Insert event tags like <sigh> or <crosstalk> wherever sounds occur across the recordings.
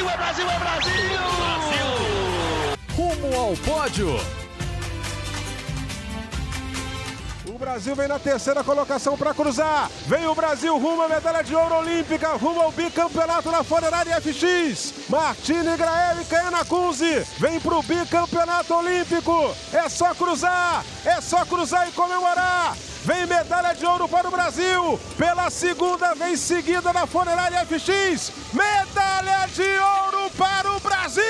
Brasil, é Brasil, é Brasil! Brasil! Rumo ao pódio. Brasil vem na terceira colocação para cruzar. Vem o Brasil rumo à medalha de ouro olímpica, rumo ao bicampeonato na Funerari FX. Martini Grael e Caiana Kunze vem pro bicampeonato olímpico. É só cruzar, é só cruzar e comemorar. Vem medalha de ouro para o Brasil, pela segunda vez seguida na Funerari FX. Medalha de ouro para o Brasil!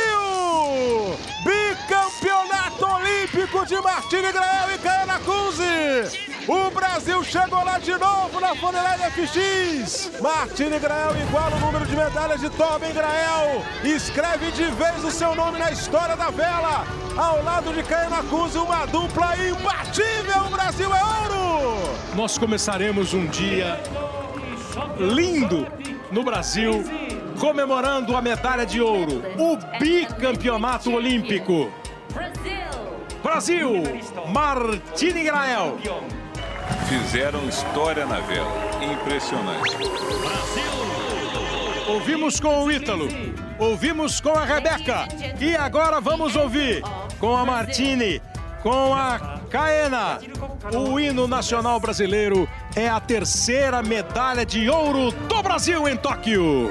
Bicampeonato olímpico de Martini Grael e Caiana Kunze. O Brasil chegou lá de novo na Funerari FX. Martini Grael iguala o número de medalhas de Tobin Grael. Escreve de vez o seu nome na história da vela. Ao lado de Caiana Kunze, uma dupla imbatível. O Brasil é ouro! Nós começaremos um dia lindo no Brasil, comemorando a medalha de ouro, o bicampeonato olímpico. Brasil, Martini Grael. Fizeram história na vela. Impressionante. Ouvimos com o Ítalo, ouvimos com a Rebeca e agora vamos ouvir com a Martini, com a Caena. O hino nacional brasileiro é a terceira medalha de ouro do Brasil em Tóquio.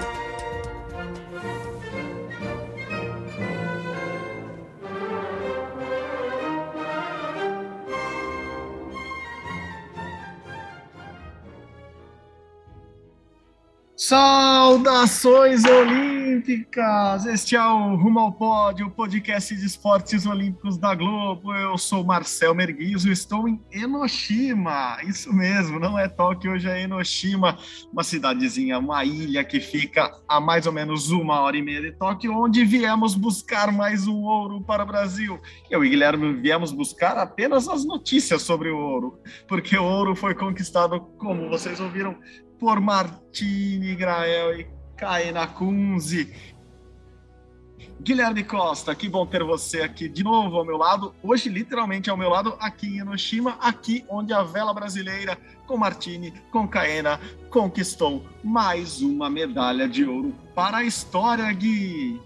Saudações olímpicas! Este é o Rumo ao Pódio, o podcast de esportes olímpicos da Globo. Eu sou Marcel Merguizo, estou em Enoshima. Isso mesmo, não é Tóquio, hoje é Enoshima, uma cidadezinha, uma ilha que fica a mais ou menos uma hora e meia de Tóquio, onde viemos buscar mais um ouro para o Brasil. Eu e Guilherme viemos buscar apenas as notícias sobre o ouro, porque o ouro foi conquistado, como vocês ouviram, por Martini Grael e Kaena Kunze. Guilherme Costa, que bom ter você aqui de novo ao meu lado. Hoje, literalmente ao meu lado, aqui em Enoshima, aqui onde a vela brasileira, com Martini, com Kaena, conquistou mais uma medalha de ouro para a história, Gui.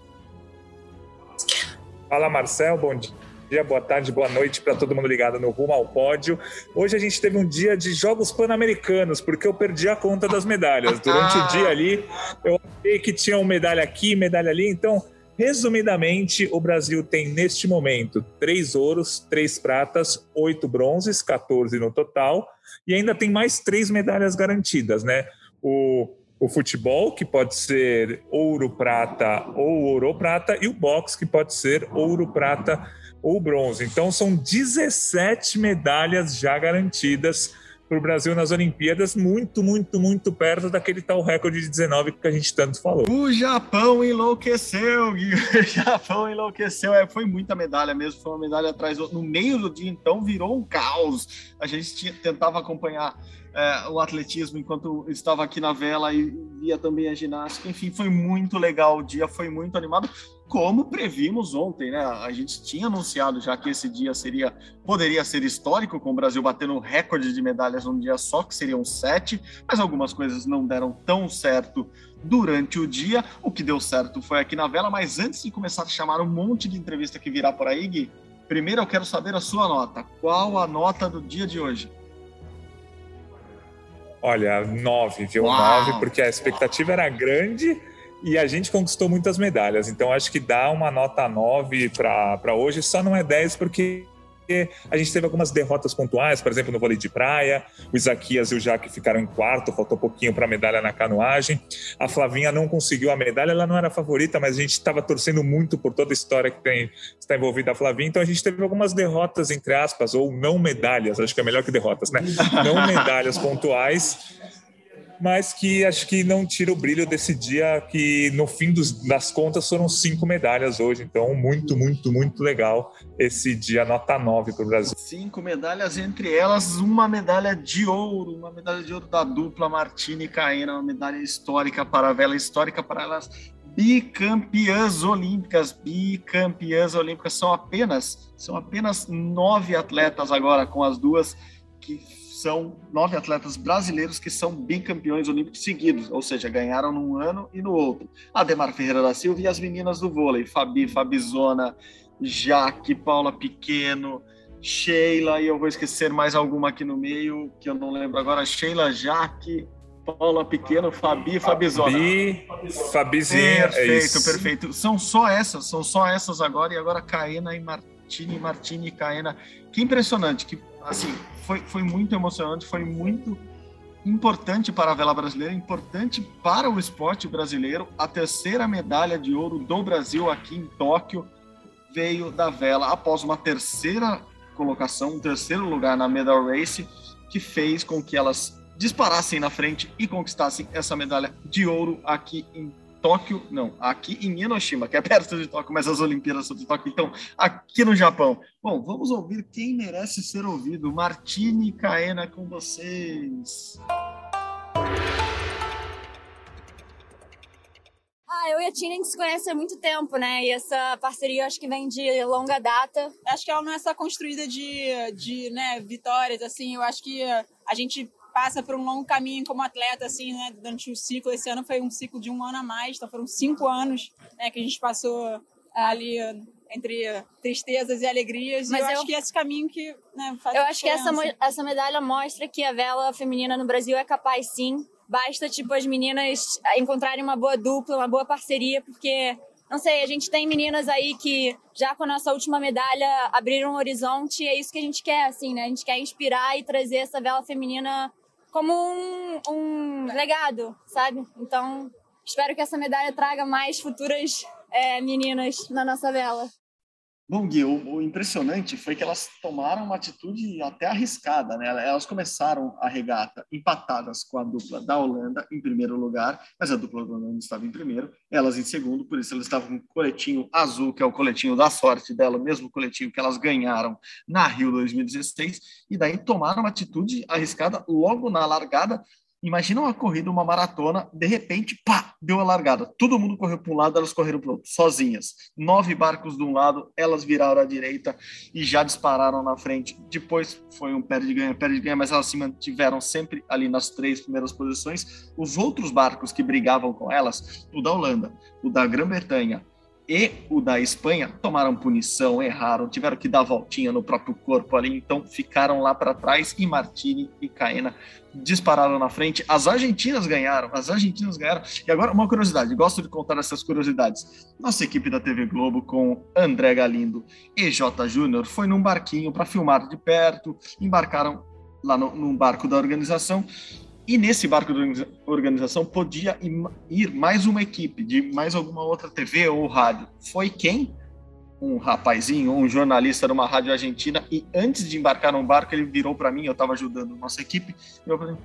Fala, Marcel, bom dia dia, boa tarde, boa noite para todo mundo ligado no Rumo ao Pódio. Hoje a gente teve um dia de Jogos Pan-Americanos, porque eu perdi a conta das medalhas. Durante o dia ali, eu achei que tinha uma medalha aqui, medalha ali. Então, resumidamente, o Brasil tem neste momento três ouros, três pratas, oito bronzes, 14 no total, e ainda tem mais três medalhas garantidas, né? O o futebol, que pode ser ouro, prata ou ouro ou prata, e o boxe, que pode ser ouro, prata ou bronze. Então são 17 medalhas já garantidas para o Brasil nas Olimpíadas, muito, muito, muito perto daquele tal recorde de 19 que a gente tanto falou. O Japão enlouqueceu, Gui. <laughs> O Japão enlouqueceu. É, foi muita medalha mesmo, foi uma medalha atrás. No meio do dia, então, virou um caos. A gente tinha, tentava acompanhar é, o atletismo enquanto estava aqui na vela e via também a ginástica. Enfim, foi muito legal o dia, foi muito animado, como previmos ontem, né? A gente tinha anunciado já que esse dia seria poderia ser histórico, com o Brasil batendo recorde de medalhas num dia só, que seriam sete, mas algumas coisas não deram tão certo durante o dia. O que deu certo foi aqui na vela, mas antes de começar a chamar um monte de entrevista que virá por aí, Gui, primeiro eu quero saber a sua nota. Qual a nota do dia de hoje? Olha, nove, viu? Uau, nove, porque a expectativa uau. era grande e a gente conquistou muitas medalhas. Então acho que dá uma nota nove para hoje, só não é dez porque a gente teve algumas derrotas pontuais, por exemplo, no vôlei de praia, o Isaquias e o Jaque ficaram em quarto, faltou pouquinho para a medalha na canoagem. A Flavinha não conseguiu a medalha, ela não era a favorita, mas a gente estava torcendo muito por toda a história que tem, está envolvida a Flavinha, então a gente teve algumas derrotas, entre aspas, ou não medalhas, acho que é melhor que derrotas, né? Não medalhas pontuais mas que acho que não tira o brilho desse dia que no fim dos, das contas foram cinco medalhas hoje, então muito, muito, muito legal esse dia nota 9 para o Brasil. Cinco medalhas, entre elas uma medalha de ouro, uma medalha de ouro da dupla Martini e Caena, uma medalha histórica para a vela, histórica para elas bicampeãs olímpicas, bicampeãs olímpicas são apenas são apenas nove atletas agora com as duas que são nove atletas brasileiros que são bicampeões olímpicos seguidos, ou seja, ganharam num ano e no outro. Ademar Ferreira da Silva e as meninas do vôlei, Fabi, Fabizona, Jaque, Paula Pequeno, Sheila, e eu vou esquecer mais alguma aqui no meio, que eu não lembro agora, Sheila, Jaque, Paula Pequeno, Fabi, Fabizona. Fabi, Fabizinha, perfeito, é isso. perfeito. São só essas, são só essas agora, e agora Caena e Martini, Martini e Caena. Que impressionante, que assim, foi, foi muito emocionante, foi muito importante para a vela brasileira, importante para o esporte brasileiro. A terceira medalha de ouro do Brasil aqui em Tóquio veio da vela após uma terceira colocação, um terceiro lugar na medal race, que fez com que elas disparassem na frente e conquistassem essa medalha de ouro aqui em Tóquio, não, aqui em Enoshima, que é perto de Tóquio, mas as Olimpíadas são de Tóquio, então aqui no Japão. Bom, vamos ouvir quem merece ser ouvido. Martini Kaena com vocês. Ah, eu e a Tina a gente se conhece há muito tempo, né? E essa parceria acho que vem de longa data. Acho que ela não é só construída de, de né, vitórias, assim. Eu acho que a gente passa por um longo caminho como atleta, assim, né, durante o ciclo. Esse ano foi um ciclo de um ano a mais, então foram cinco anos né, que a gente passou ali entre tristezas e alegrias. Mas e eu, eu, acho que esse caminho que né, faz Eu acho que essa, essa medalha mostra que a vela feminina no Brasil é capaz, sim. Basta, tipo, as meninas encontrarem uma boa dupla, uma boa parceria, porque não sei, a gente tem meninas aí que já com a nossa última medalha abriram um horizonte e é isso que a gente quer, assim, né? A gente quer inspirar e trazer essa vela feminina como um, um legado, sabe? Então, espero que essa medalha traga mais futuras é, meninas na nossa vela. Bom, Gui, o, o, impressionante foi que elas tomaram uma atitude até arriscada, né? Elas começaram a regata empatadas com a dupla da Holanda em primeiro lugar, mas a dupla da Holanda estava em primeiro, elas em segundo, por isso elas estavam com o coletinho azul, que é o coletinho da sorte dela, o mesmo coletinho que elas ganharam na Rio 2016, e daí tomaram uma atitude arriscada logo na largada, Imagina uma corrida, uma maratona, de repente, pá, deu a largada. Todo mundo correu para um lado, elas correram para o outro, sozinhas. Nove barcos de um lado, elas viraram à direita e já dispararam na frente. Depois foi um perde-ganha, perde-ganha, mas elas se mantiveram sempre ali nas três primeiras posições. Os outros barcos que brigavam com elas, o da Holanda, o da Grã-Bretanha, e o da Espanha tomaram punição, erraram, tiveram que dar voltinha no próprio corpo ali, então ficaram lá para trás e Martini e Caena dispararam na frente. As argentinas ganharam, as argentinas ganharam. E agora uma curiosidade, gosto de contar essas curiosidades. Nossa equipe da TV Globo com André Galindo e J Júnior foi num barquinho para filmar de perto, embarcaram lá no, num barco da organização e nesse barco de organização podia ir mais uma equipe de mais alguma outra TV ou rádio. Foi quem? Um rapazinho, um jornalista de uma rádio argentina. E antes de embarcar no barco, ele virou para mim. Eu estava ajudando nossa equipe. Virou para mim: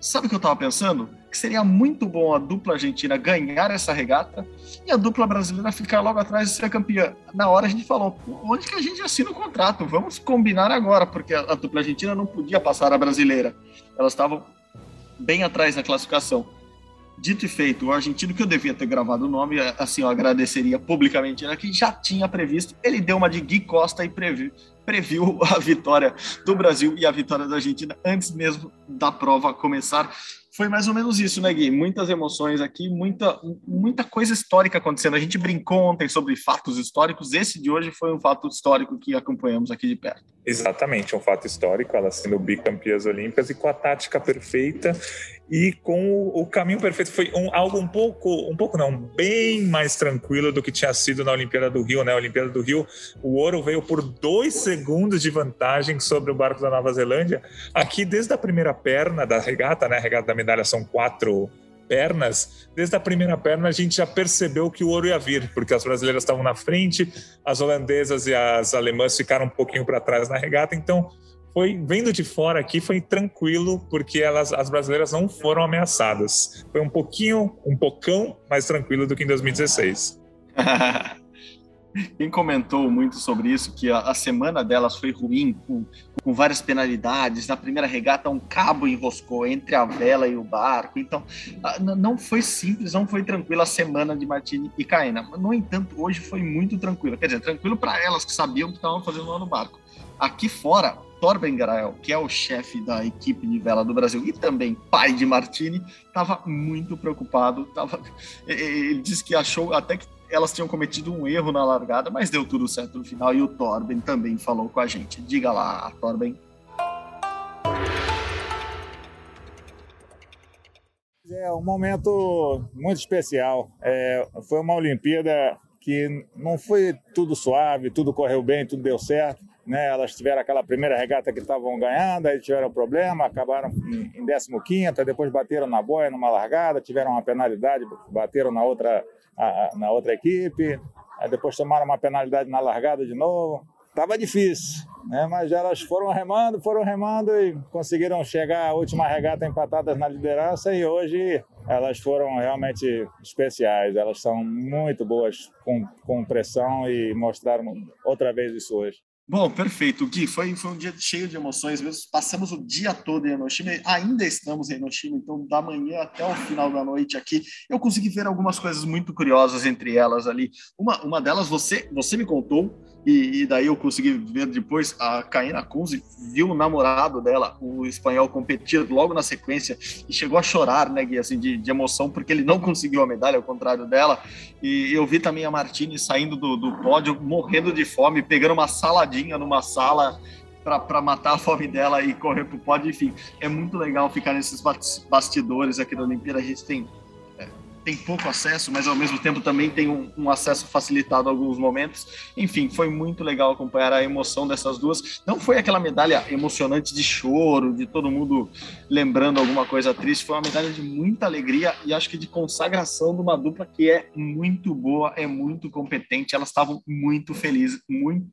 Sabe o que eu estava pensando? Que seria muito bom a dupla argentina ganhar essa regata e a dupla brasileira ficar logo atrás e ser campeã. Na hora a gente falou: onde que a gente assina o contrato? Vamos combinar agora, porque a, a dupla argentina não podia passar a brasileira. Elas estavam bem atrás na classificação. Dito e feito, o argentino que eu devia ter gravado o nome, assim, eu agradeceria publicamente ele aqui, já tinha previsto. Ele deu uma de Gui Costa e previu, previu a vitória do Brasil e a vitória da Argentina antes mesmo da prova começar. Foi mais ou menos isso, né, Gui? Muitas emoções aqui, muita, muita coisa histórica acontecendo. A gente brincou ontem sobre fatos históricos. Esse de hoje foi um fato histórico que acompanhamos aqui de perto. Exatamente, um fato histórico, elas sendo bicampeãs olímpicas e com a tática perfeita e com o, caminho perfeito. Foi um, algo um pouco, um pouco não, bem mais tranquilo do que tinha sido na Olimpíada do Rio, né? Olimpíada do Rio, o ouro veio por dois segundos de vantagem sobre o barco da Nova Zelândia. Aqui, desde a primeira perna da regata, né? A regata da medalha são quatro pernas, desde a primeira perna a gente já percebeu que o ouro ia vir, porque as brasileiras estavam na frente, as holandesas e as alemãs ficaram um pouquinho para trás na regata, então foi vendo de fora aqui foi tranquilo porque elas as brasileiras não foram ameaçadas. Foi um pouquinho, um pocão mais tranquilo do que em 2016. <laughs> Quem comentou muito sobre isso, que a, a, semana delas foi ruim, com, com várias penalidades. Na primeira regata, um cabo enroscou entre a vela e o barco. Então, a, não foi simples, não foi tranquila a semana de Martini e Caena. No entanto, hoje foi muito tranquilo. Quer dizer, tranquilo para elas que sabiam que estavam fazendo lá no barco Aqui fora, Torben Grael, que é o chefe da equipe de vela do Brasil e também pai de Martini, estava muito preocupado. Tava, ele disse que achou até que elas tinham cometido um erro na largada, mas deu tudo certo no final e o Torben também falou com a gente. Diga lá, Torben. É um momento muito especial. É, foi uma Olimpíada que não foi tudo suave, tudo correu bem, tudo deu certo. Né? Elas tiveram aquela primeira regata que estavam ganhando, aí tiveram problema, acabaram em 15 depois bateram na boia numa largada, tiveram uma penalidade, bateram na outra, na outra equipe, aí depois tomaram uma penalidade na largada de novo. Tava difícil, né? mas elas foram remando, foram remando e conseguiram chegar à última regata empatadas na liderança e hoje elas foram realmente especiais. Elas são muito boas com, com pressão e mostraram outra vez isso hoje. Bom, perfeito. Gui, foi, foi um dia cheio de emoções mesmo. Passamos o dia todo em Enoshima, ainda estamos em Enoshima, então da manhã até o final da noite aqui, eu consegui ver algumas coisas muito curiosas entre elas ali. Uma, uma delas você, você me contou, e, e, daí eu consegui ver depois a Caína Kunze viu o namorado dela, o espanhol, competir logo na sequência e chegou a chorar, né, Gui, assim, de, de emoção, porque ele não conseguiu a medalha, ao contrário dela. E eu vi também a Martini saindo do, do pódio, morrendo de fome, pegando uma saladinha numa sala para matar a fome dela e correr para o pódio. Enfim, é muito legal ficar nesses bastidores aqui da Olimpíada. A gente tem tem pouco acesso, mas ao mesmo tempo também tem um, um, acesso facilitado em alguns momentos. Enfim, foi muito legal acompanhar a emoção dessas duas. Não foi aquela medalha emocionante de choro, de todo mundo lembrando alguma coisa triste, foi uma medalha de muita alegria e acho que de consagração de uma dupla que é muito boa, é muito competente. Elas estavam muito felizes, muito,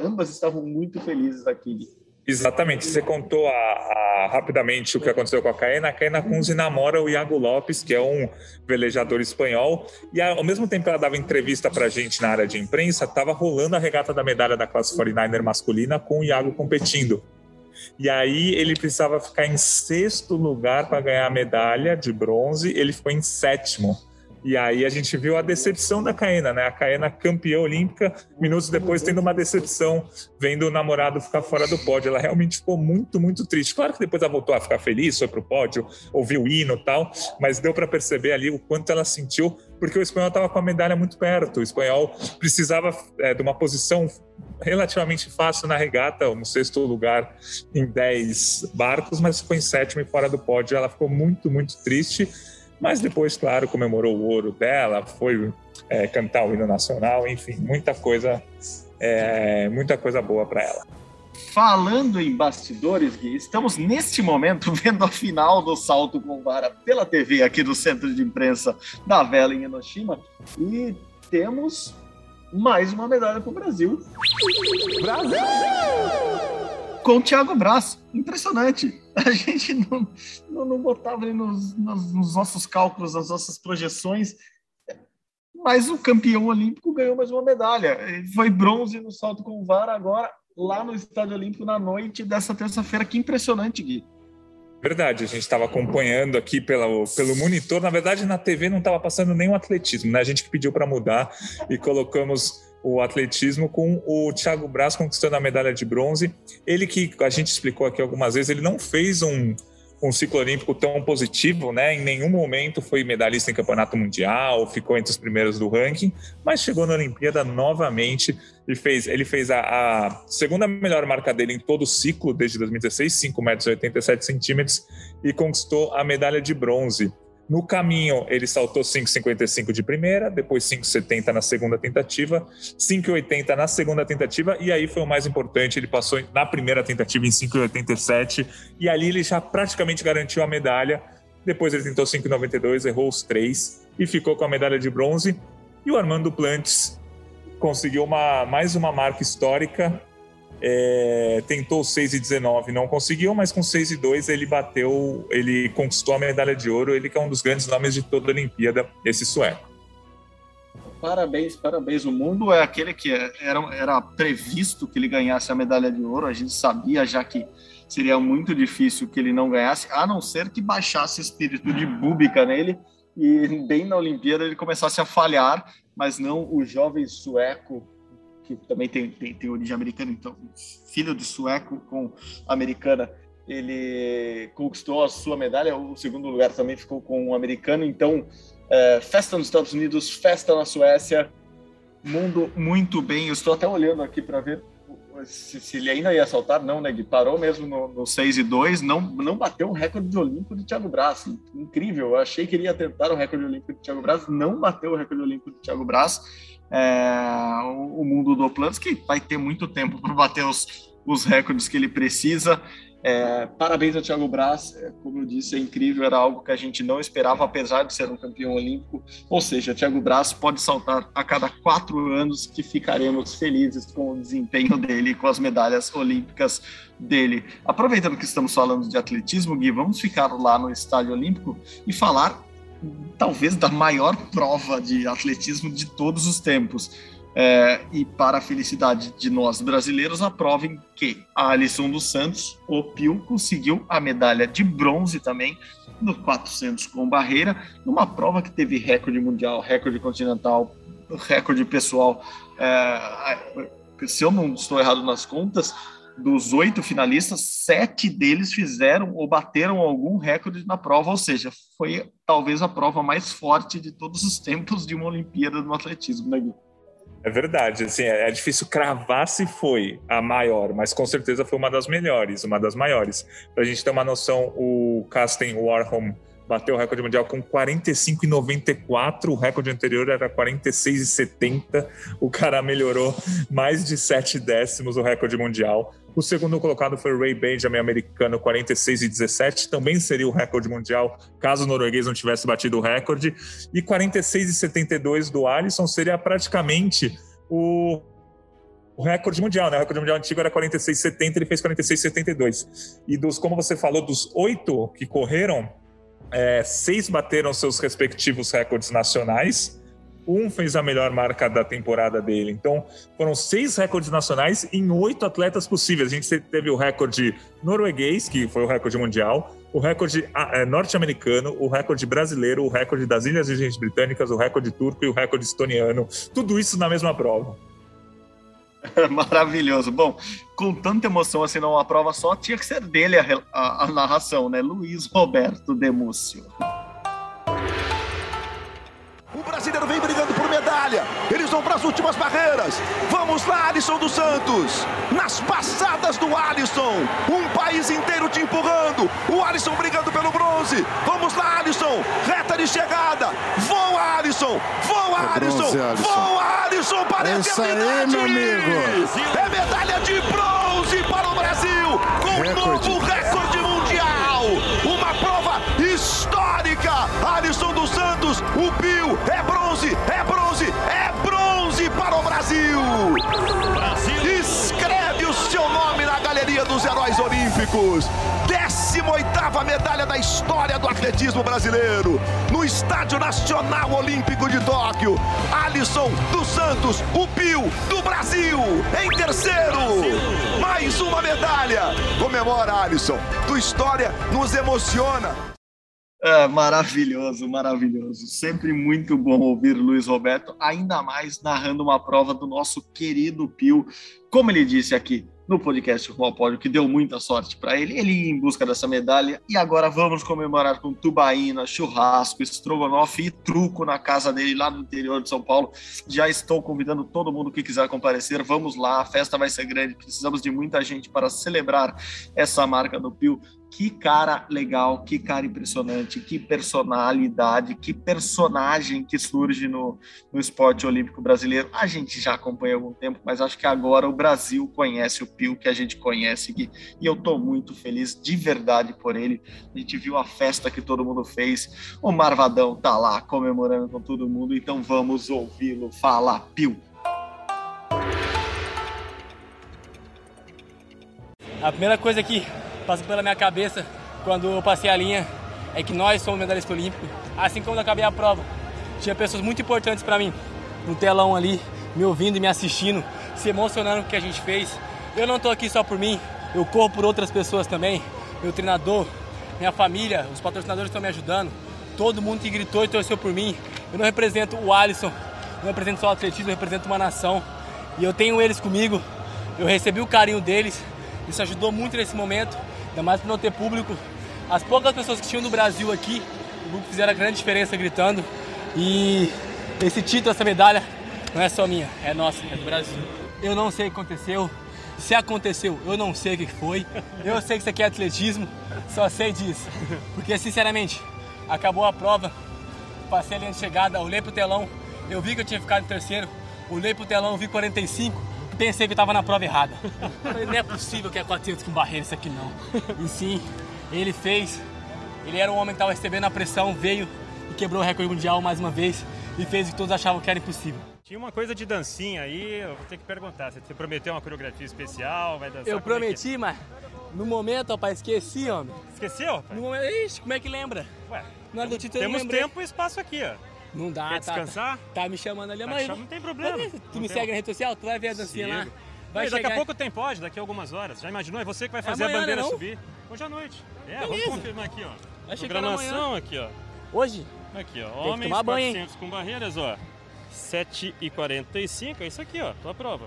ambas estavam muito felizes aqui. Exatamente. Você contou a, a, rapidamente o que aconteceu com a Caena. A Caena Kunze namora o Iago Lopes, que é um velejador espanhol. E ao mesmo tempo que ela dava entrevista para a gente na área de imprensa, estava rolando a regata da medalha da classe 49er masculina com o Iago competindo. E aí ele precisava ficar em sexto lugar para ganhar a medalha de bronze. Ele ficou em sétimo. E aí a gente viu a decepção da Caena, né? A Caena campeã olímpica, minutos depois tendo uma decepção, vendo o namorado ficar fora do pódio. Ela realmente ficou muito, muito triste. Claro que depois ela voltou a ficar feliz, foi pro pódio, ouviu o hino e tal, mas deu para perceber ali o quanto ela sentiu, porque o espanhol estava com a medalha muito perto. O espanhol precisava é, de uma posição relativamente fácil na regata, no sexto lugar em 10 barcos, mas ficou em sétimo e fora do pódio. Ela ficou muito, muito triste mas depois, claro, comemorou o ouro dela, foi é, cantar o hino nacional, enfim, muita coisa, é, muita coisa boa para ela. Falando em bastidores, Gui, estamos neste momento <laughs> vendo a final do salto com vara pela TV aqui do Centro de Imprensa da Vela em Enoshima e temos mais uma medalha para o Brasil. Brasil! Com o Thiago Braz. Impressionante. A gente não, não, não botava ali nos, nos, nos, nossos cálculos, nas nossas projeções, mas o campeão olímpico ganhou mais uma medalha. Foi bronze no salto com vara agora, lá no Estádio Olímpico, na noite dessa terça-feira. Que impressionante, Gui. Verdade, a gente estava acompanhando aqui pela, pelo monitor. Na verdade, na TV não estava passando o atletismo, né? A gente que pediu para mudar e colocamos o atletismo com o Thiago Braz conquistando a medalha de bronze. Ele que a gente explicou aqui algumas vezes, ele não fez um, um ciclo olímpico tão positivo, né? Em nenhum momento foi medalhista em campeonato mundial, ficou entre os primeiros do ranking, mas chegou na Olimpíada novamente e fez, ele fez a, a segunda melhor marca dele em todo o ciclo desde 2016, 5 metros e 87 centímetros, e conquistou a medalha de bronze. No caminho, ele saltou 5,55 de primeira, depois 5,70 na segunda tentativa, 5,80 na segunda tentativa, e aí foi o mais importante, ele passou na primeira tentativa em 5,87, e ali ele já praticamente garantiu a medalha. Depois ele tentou 5,92, errou os três e ficou com a medalha de bronze. E o Armando Plantes conseguiu uma, mais uma marca histórica é, tentou 6 e 19, não conseguiu, mas com 6 e 2 ele bateu, ele conquistou a medalha de ouro. Ele que é um dos grandes nomes de toda a Olimpíada, esse sueco. Parabéns, parabéns. O mundo é aquele que era, era previsto que ele ganhasse a medalha de ouro. A gente sabia já que seria muito difícil que ele não ganhasse, a não ser que baixasse espírito de búbica nele e bem na Olimpíada ele começasse a falhar, mas não o jovem sueco que também tem, tem, tem origem americana, então, filho de sueco com americana, ele conquistou a sua medalha, o segundo lugar também ficou com um americano, então, é, festa nos Estados Unidos, festa na Suécia, mundo muito bem, eu estou até olhando aqui para ver se, se, ele ainda ia saltar, não, né? Ele parou mesmo no, no 6 e 2, não, não bateu o recorde olímpico de Thiago Braz. Incrível, eu achei que ele ia tentar o recorde olímpico de Thiago Braz, não bateu o recorde olímpico de Thiago Braz. É, o, mundo do Planos, que vai ter muito tempo para bater os, os recordes que ele precisa. É, parabéns ao Thiago Braz, é, como eu disse, é incrível, era algo que a gente não esperava, apesar de ser um campeão olímpico. Ou seja, Thiago Braz pode saltar a cada quatro anos, que ficaremos felizes com o desempenho dele, com as medalhas olímpicas dele. Aproveitando que estamos falando de atletismo, Gui, vamos ficar lá no Estádio Olímpico e falar talvez da maior prova de atletismo de todos os tempos é, e para a felicidade de nós brasileiros, a prova em que a Alisson dos Santos, o Pio, conseguiu a medalha de bronze também no 400 com barreira, numa prova que teve recorde mundial, recorde continental, recorde pessoal. É, se eu não estou errado nas contas, dos oito finalistas, sete deles fizeram ou bateram algum recorde na prova, ou seja, foi talvez a prova mais forte de todos os <laughs> tempos de uma Olimpíada no atletismo, né, Gui? É verdade, assim, é, é difícil cravar se foi a maior, mas com certeza foi uma das melhores, uma das maiores. Para a gente ter uma noção, o Casten Warholm bateu o recorde mundial com 45,94, o recorde anterior era 46,70, o cara melhorou mais de 7 décimos o recorde mundial. O segundo colocado foi o Ray Benjamin, americano, 46 e 17, também seria o recorde mundial caso o norueguês não tivesse batido o recorde. E 46 e 72 do Alisson seria praticamente o, o recorde mundial, né? O recorde mundial antigo era 46 e 70, ele fez 46 e 72. E dos, como você falou, dos oito que correram, é, seis bateram seus respectivos recordes nacionais um fez a melhor marca da temporada dele. Então, foram seis recordes nacionais em oito atletas possíveis. A gente teve o recorde norueguês, que foi o recorde mundial, o recorde ah, é, norte-americano, o recorde brasileiro, o recorde das Ilhas Virgens Britânicas, o recorde turco e o recorde estoniano. Tudo isso na mesma prova. <laughs> Maravilhoso. Bom, com tanta emoção assim numa prova só, tinha que ser dele a, a, a narração, né? Luiz Roberto Demúcio. Vão para as últimas barreiras. Vamos lá, Alisson dos Santos. Nas passadas do Alisson. Um país inteiro te empurrando. O Alisson brigando pelo bronze. Vamos lá, Alisson. Reta de chegada. Voa, Alisson. Voa, é Alisson. Bronze, Alisson. Voa, Alisson para a Isso aí, meu amigo. É medalha de bronze para o Brasil. Com um novo recorde mundial. Uma prova histórica. Alisson dos Santos, o Pio, é bronze, é bronze, Brasil. Escreve o seu nome na galeria dos heróis olímpicos. 18ª medalha da história do atletismo brasileiro. No Estádio Nacional Olímpico de Tóquio. Alisson dos Santos, o Pio do Brasil. Em terceiro. Mais uma medalha. Comemora, Alisson. Tua história nos emociona. É, maravilhoso, maravilhoso. Sempre muito bom ouvir Luiz Roberto, ainda mais narrando uma prova do nosso querido Pio. Como ele disse aqui no podcast Rumo ao Pódio, que deu muita sorte para ele, ele ia em busca dessa medalha. E agora vamos comemorar com tubaína, churrasco, estrogonofe e truco na casa dele lá no interior de São Paulo. Já estou convidando todo mundo que quiser comparecer. Vamos lá, a festa vai ser grande. Precisamos de muita gente para celebrar essa marca do Pio que cara legal, que cara impressionante, que personalidade, que personagem que surge no, no esporte olímpico brasileiro. A gente já acompanha há algum tempo, mas acho que agora o Brasil conhece o Pio que a gente conhece e, eu estou muito feliz de verdade por ele. A gente viu a festa que todo mundo fez, o Marvadão tá lá comemorando com todo mundo, então vamos ouvi-lo falar, Pio. A primeira coisa que passa pela minha cabeça quando eu passei a linha é que nós somos medalhistas olímpicos. Assim como eu acabei a prova, tinha pessoas muito importantes para mim no telão ali, me ouvindo e me assistindo, se emocionando com o que a gente fez. Eu não estou aqui só por mim, eu corro por outras pessoas também. Meu treinador, minha família, os patrocinadores estão me ajudando, todo mundo que gritou e torceu por mim. Eu não represento o Alisson, não represento só o atletismo, eu represento uma nação. E eu tenho eles comigo, eu recebi o carinho deles, isso ajudou muito nesse momento, ainda mais por não ter público. As poucas pessoas que tinham do Brasil aqui, o grupo fizeram a grande diferença gritando. E esse título, essa medalha, não é só minha, é nossa, é do Brasil. Eu não sei o que aconteceu, se aconteceu, eu não sei o que foi. Eu sei que isso aqui é atletismo, só sei disso. Porque, sinceramente, acabou a prova, passei a linha de chegada, olhei pro telão, eu vi que eu tinha ficado em terceiro, olhei pro telão, vi 45, pensei que eu tava na prova errada. Não é possível que é 400 com barreira isso aqui não. E sim, ele fez. Ele era um homem que estava recebendo a pressão, veio e quebrou o recorde mundial mais uma vez e fez o que todos achavam que era impossível. Tinha uma coisa de dancinha aí, eu vou ter que perguntar. Você prometeu uma coreografia especial, vai dançar? Eu como prometi, é que... mas no momento, rapaz, esqueci, homem. Esqueceu, rapaz? No momento, ixi, como é que lembra? Ué, Na hora do título temos tempo e espaço aqui, ó. Não dá, Quer tá, descansar? Tá, tá me chamando ali, Tá mas te chamando, não tem problema. Mas, Tu Não me tem- segue na rede social, tu vai ver a dancinha lá. Vai Mas daqui chegar- a pouco tem pode, daqui a algumas horas. Já imaginou? É você que vai fazer amanhã, a bandeira né, não? subir. Hoje à noite. É, vamos Beleza. confirmar aqui, ó. Chegar Programação aqui, ó. Hoje? Aqui, ó. Homens tomar banho, hein? 400 com barreiras, ó. 7h45, é isso aqui, ó. Tua prova.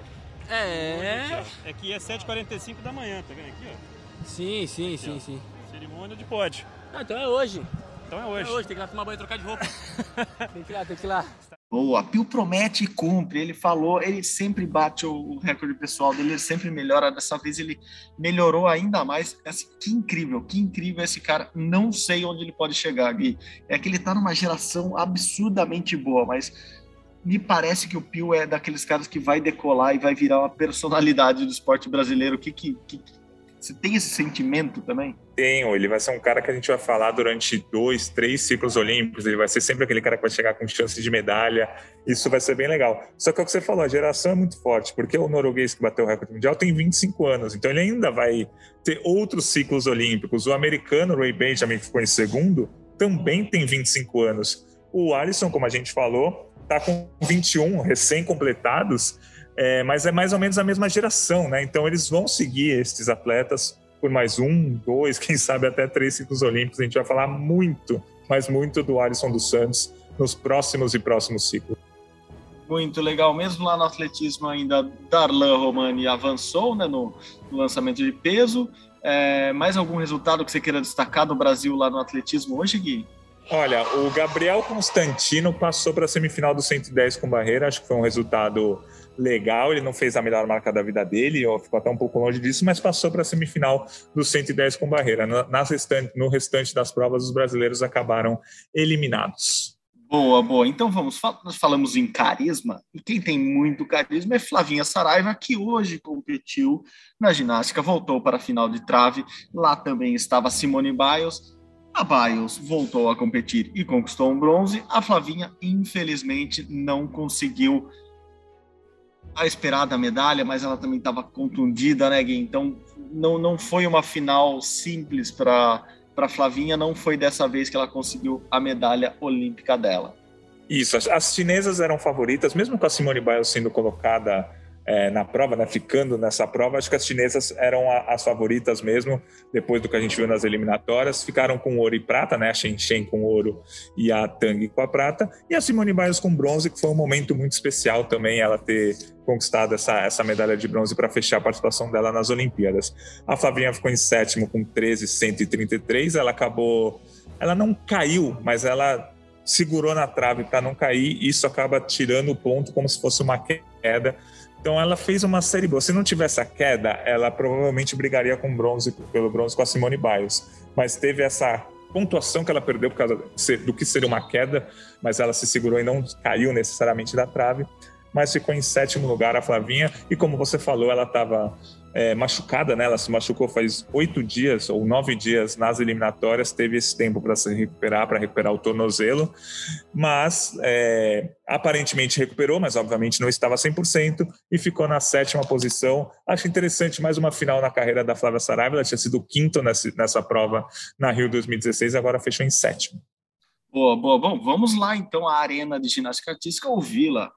É. Aqui. É que é 7h45 da manhã, tá vendo aqui, ó? Sim, sim, sim, ó. sim. Cerimônia de pódio. Ah, então é hoje. Então é hoje. É hoje, tem que ir lá tomar banho e trocar de roupa. <laughs> tem que ir lá, tem que ir lá. Boa, Pio promete e cumpre. Ele falou, ele sempre bate o recorde pessoal dele, ele sempre melhora. Dessa vez ele melhorou ainda mais. Assim, que incrível, que incrível esse cara. Não sei onde ele pode chegar, Gui. É que ele tá numa geração absurdamente boa, mas me parece que o Pio é daqueles caras que vai decolar e vai virar uma personalidade do esporte brasileiro. O que que, que- você tem esse sentimento também? Tenho, ele vai ser um cara que a gente vai falar durante dois, três ciclos olímpicos, ele vai ser sempre aquele cara que vai chegar com chance de medalha, isso vai ser bem legal. Só que é o que você falou, a geração é muito forte, porque o norueguês que bateu o recorde mundial tem 25 anos, então ele ainda vai ter outros ciclos olímpicos. O americano Ray Benjamin, que ficou em segundo, também tem 25 anos. O Alisson, como a gente falou, tá com 21 recém-completados, é, mas é mais ou menos a mesma geração, né? Então eles vão seguir esses atletas por mais um, dois, <laughs> quem sabe até três ciclos olímpicos. A gente vai falar muito, mas muito do Alisson dos Santos nos próximos e próximos ciclos. Muito legal, mesmo lá no atletismo ainda, Darlan Romani avançou né, no, lançamento de peso. É, mais algum resultado que você queira destacar do Brasil lá no atletismo hoje, Gui? Olha, o Gabriel Constantino passou para a semifinal do 110 com barreira, acho que foi um resultado legal. Ele não fez a melhor marca da vida dele, ou ficou até um pouco longe disso, mas passou para a semifinal do 110 com barreira. Na- Nas restante, no restante das provas, os brasileiros acabaram eliminados. Boa, boa. Então vamos, nós falamos em carisma, e quem tem muito carisma é Flavinha Saraiva, que hoje competiu na ginástica, voltou para a final de trave. Lá também estava Simone Biles. A Biles voltou a competir e conquistou um bronze. A Flavinha, infelizmente, não conseguiu a esperada medalha, mas ela também estava contundida, né, Gui? Então não, não foi uma final simples para para Flavinha, não foi dessa vez que ela conseguiu a medalha olímpica dela. Isso, as, as chinesas eram favoritas, mesmo com a Simone Biles sendo colocada é, na prova, né, ficando nessa prova, acho que as chinesas eram a, as favoritas mesmo, depois do que a gente viu nas eliminatórias, ficaram com ouro e prata, né, a Shen Shen com ouro e a Tang com a prata, e a Simone Biles com bronze, que foi um momento muito especial também, ela ter conquistado essa, essa medalha de bronze para fechar a participação dela nas Olimpíadas. A Flavinha ficou em sétimo com 13,133, ela acabou, ela não caiu, mas ela segurou na trave para não cair, e isso acaba tirando o ponto como se fosse uma queda. Então ela fez uma série boa. Se não tivesse a queda, ela provavelmente brigaria com bronze pelo bronze com a Simone Biles. Mas teve essa pontuação que ela perdeu por causa do que seria uma queda, mas ela se segurou e não caiu necessariamente da trave. Mas ficou em sétimo lugar a Flavinha e como você falou, ela estava machucada, né? Ela se machucou faz oito dias ou nove dias nas eliminatórias, teve esse tempo para se recuperar, para recuperar o tornozelo, mas é, aparentemente recuperou, mas obviamente não estava 100% e ficou na sétima posição. Acho interessante mais uma final na carreira da Flávia Saraiva, ela tinha sido quinto nessa, nessa prova na Rio 2016, agora fechou em sétimo. Boa, boa. Bom, vamos lá então à arena de ginástica artística ouvi-la.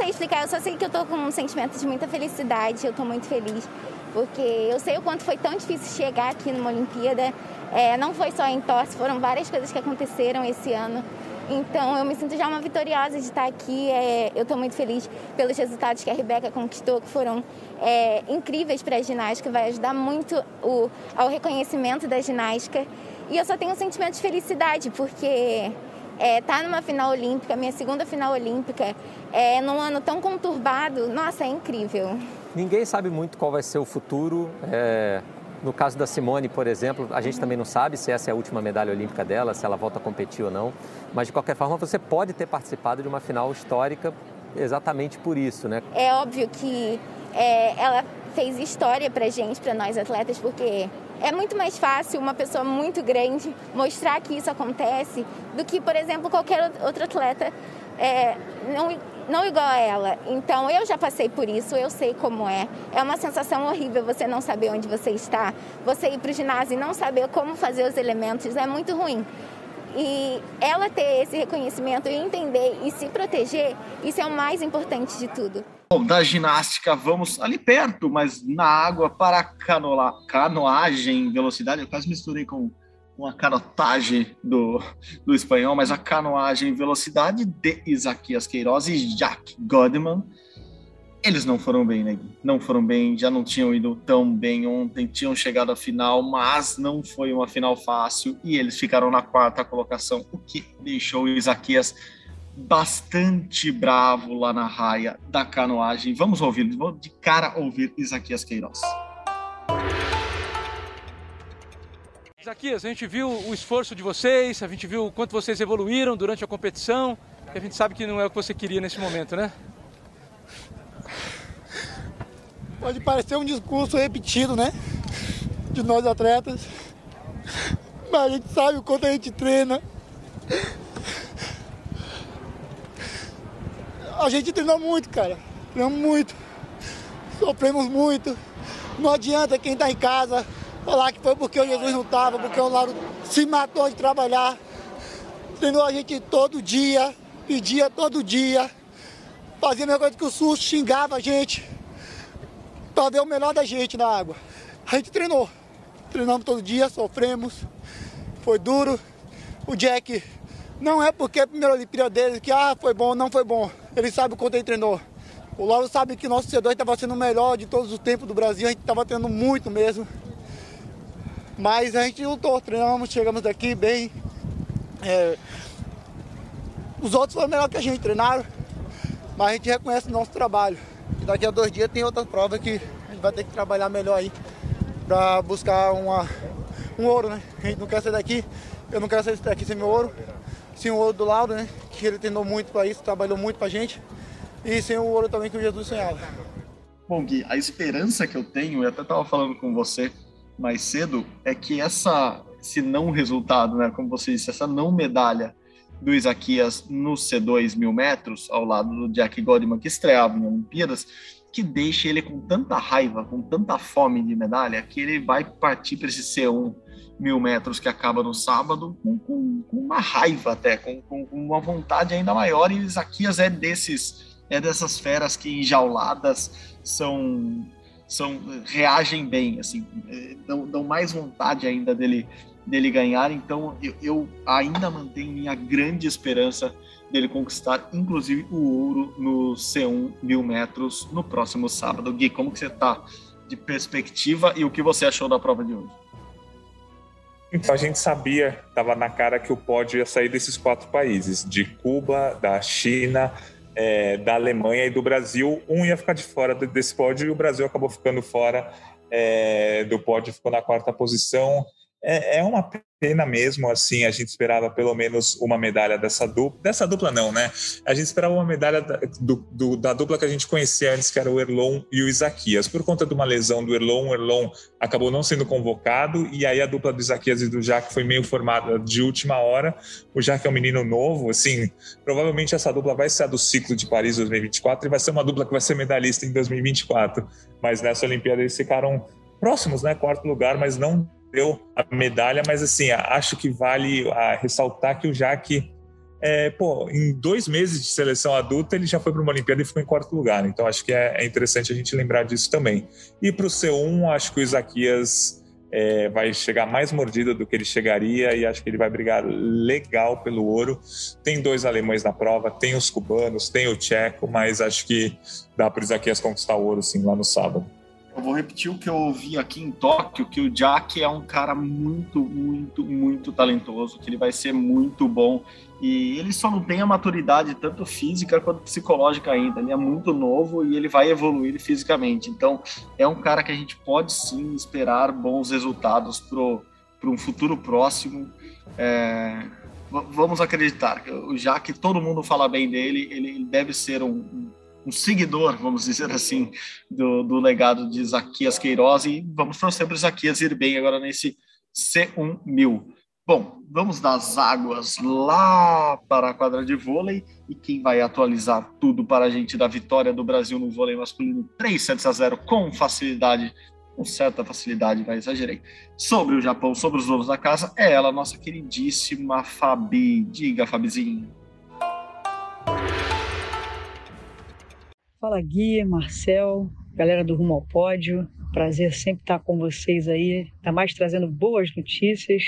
Sei explicar, eu só sei que eu tô com um sentimento de muita felicidade, eu tô muito feliz, porque eu sei o quanto foi tão difícil chegar aqui numa Olimpíada. É, não foi só em torce, foram várias coisas que aconteceram esse ano. Então eu me sinto já uma vitoriosa de estar aqui. É, eu estou muito feliz pelos resultados que a Rebeca conquistou, que foram é, incríveis para a ginástica, vai ajudar muito o, ao reconhecimento da ginástica. E eu só tenho um sentimento de felicidade, porque é, tá numa final olímpica, minha segunda final olímpica, é, num ano tão conturbado, nossa, é incrível. Ninguém sabe muito qual vai ser o futuro. É, no caso da Simone, por exemplo, a gente também não sabe se essa é a última medalha olímpica dela, se ela volta a competir ou não. Mas de qualquer forma, você pode ter participado de uma final histórica exatamente por isso, né? É óbvio que é, ela fez história pra gente, para nós atletas, porque é muito mais fácil uma pessoa muito grande mostrar que isso acontece do que, por exemplo, qualquer outro atleta é, não não igual a ela. Então eu já passei por isso, eu sei como é. É uma sensação horrível você não saber onde você está, você ir para o ginásio e não saber como fazer os elementos, é muito ruim. E ela ter esse reconhecimento e entender e se proteger, isso é o mais importante de tudo. Bom, da ginástica, vamos ali perto, mas na água para a canoa, canoagem, velocidade. Eu quase misturei com uma canotagem do, do espanhol, mas a canoagem velocidade de Isaquias Queiroz e Jack Godman. Eles não foram bem, né? Não foram bem, já não tinham ido tão bem ontem, tinham chegado à final, mas não foi uma final fácil e eles ficaram na quarta colocação, o que deixou o Isaquias bastante bravo lá na raia da canoagem. Vamos ouvir, vou de cara ouvir Isaquias Queiroz. Zaquias, a gente viu o esforço de vocês, a gente viu o quanto vocês evoluíram durante a competição, a gente sabe que não é o que você queria nesse momento, né? Pode parecer um discurso repetido, né? De nós atletas. Mas a gente sabe o quanto a gente treina. A gente treinou muito, cara. Treinamos muito. Sofremos muito. Não adianta quem tá em casa falar que foi porque o Jesus não estava, porque o Lauro se matou de trabalhar. Treinou a gente todo dia, pedia todo dia, fazia a mesma coisa que o SUS xingava a gente para ver o melhor da gente na água. A gente treinou, treinamos todo dia, sofremos, foi duro. O Jack não é porque é a primeira Olimpíada dele que ah, foi bom, não foi bom. Ele sabe o quanto ele treinou. O Lauro sabe que nosso C2 estava sendo o melhor de todos os tempos do Brasil, a gente estava treinando muito mesmo. Mas a gente lutou, treinamos, chegamos daqui bem. É... Os outros foram melhor que a gente, treinaram, mas a gente reconhece o nosso trabalho. E daqui a dois dias tem outra prova que a gente vai ter que trabalhar melhor aí para buscar uma, um ouro, né? A gente não quer sair daqui, eu não quero sair daqui sem meu ouro, sem o ouro do Lauro, né? Que ele treinou muito para isso, trabalhou muito pra gente. E sem o ouro também que o Jesus sonhava. Bom, Gui, a esperança que eu tenho, eu até estava falando com você mais cedo, é que essa, esse não resultado, né, como você disse, essa não medalha do Isaquias no C2 mil metros, ao lado do Jack Godman, que estreava em Olimpíadas, que deixa ele com tanta raiva, com tanta fome de medalha, que ele vai partir para esse C1 mil metros que acaba no sábado com, com, com uma raiva até, com, com, uma vontade ainda maior. E Isaquias é desses, é dessas feras que enjauladas são são reagem bem, assim, é, dão, dão mais vontade ainda dele dele ganhar. Então eu, eu, ainda mantenho minha grande esperança dele conquistar, inclusive o ouro no C1 mil metros no próximo sábado. Gui, como que você está de perspectiva e o que você achou da prova de hoje? Então a gente sabia, estava na cara que o pódio ia sair desses quatro países, de Cuba, da China, é, da Alemanha e do Brasil, um ia ficar de fora desse pódio e o Brasil acabou ficando fora é, do pódio, ficou na quarta posição. É, é uma pena mesmo, assim, a gente esperava pelo menos uma medalha dessa dupla. Dessa dupla não, né? A gente esperava uma medalha da, do, do, da dupla que a gente conhecia antes, que era o Erlon e o Isaquias. Por conta de uma lesão do Erlon, o Erlon acabou não sendo convocado, e aí a dupla do Isaquias e do Jaque foi meio formada de última hora. O Jaque é um menino novo, assim, provavelmente essa dupla vai ser a do ciclo de Paris 2024 e vai ser uma dupla que vai ser medalhista em 2024. Mas nessa Olimpíada eles ficaram próximos, né? Quarto lugar, mas não deu a medalha, mas assim, acho que vale ressaltar que o Jaque, é, pô, em dois meses de seleção adulta, ele já foi para uma Olimpíada e ficou em quarto lugar. Então acho que é, é interessante a gente lembrar disso também. E para o C1, acho que o Isaquias é, vai chegar mais mordida do que ele chegaria e acho que ele vai brigar legal pelo ouro. Tem dois alemães na prova, tem os cubanos, tem o tcheco, mas acho que dá para o Isaquias conquistar o ouro sim lá no sábado. Eu vou repetir o que eu ouvi aqui em Tóquio, que o Jack é um cara muito, muito, muito talentoso, que ele vai ser muito bom. E ele só não tem a maturidade tanto física quanto psicológica ainda. Ele é muito novo e ele vai evoluir fisicamente. Então, é um cara que a gente pode sim esperar bons resultados para um futuro próximo. É, vamos acreditar, já que todo mundo fala bem dele, ele deve ser um, um seguidor, vamos dizer assim, do, do legado de Isaquias Queiroz e vamos torcer para Isaquias ir bem agora nesse C1000. Bom, vamos das águas lá para a quadra de vôlei e quem vai atualizar tudo para a gente da vitória do Brasil no vôlei masculino 3 sets a 0 com facilidade, com certa facilidade, vai exagerei, sobre o Japão, sobre os donos da casa, é ela, nossa queridíssima Fabi. Diga, Fabizinho. Fala Gui, Marcel, galera do Rumo ao Pódio. Prazer sempre estar com vocês aí, ainda mais trazendo boas notícias.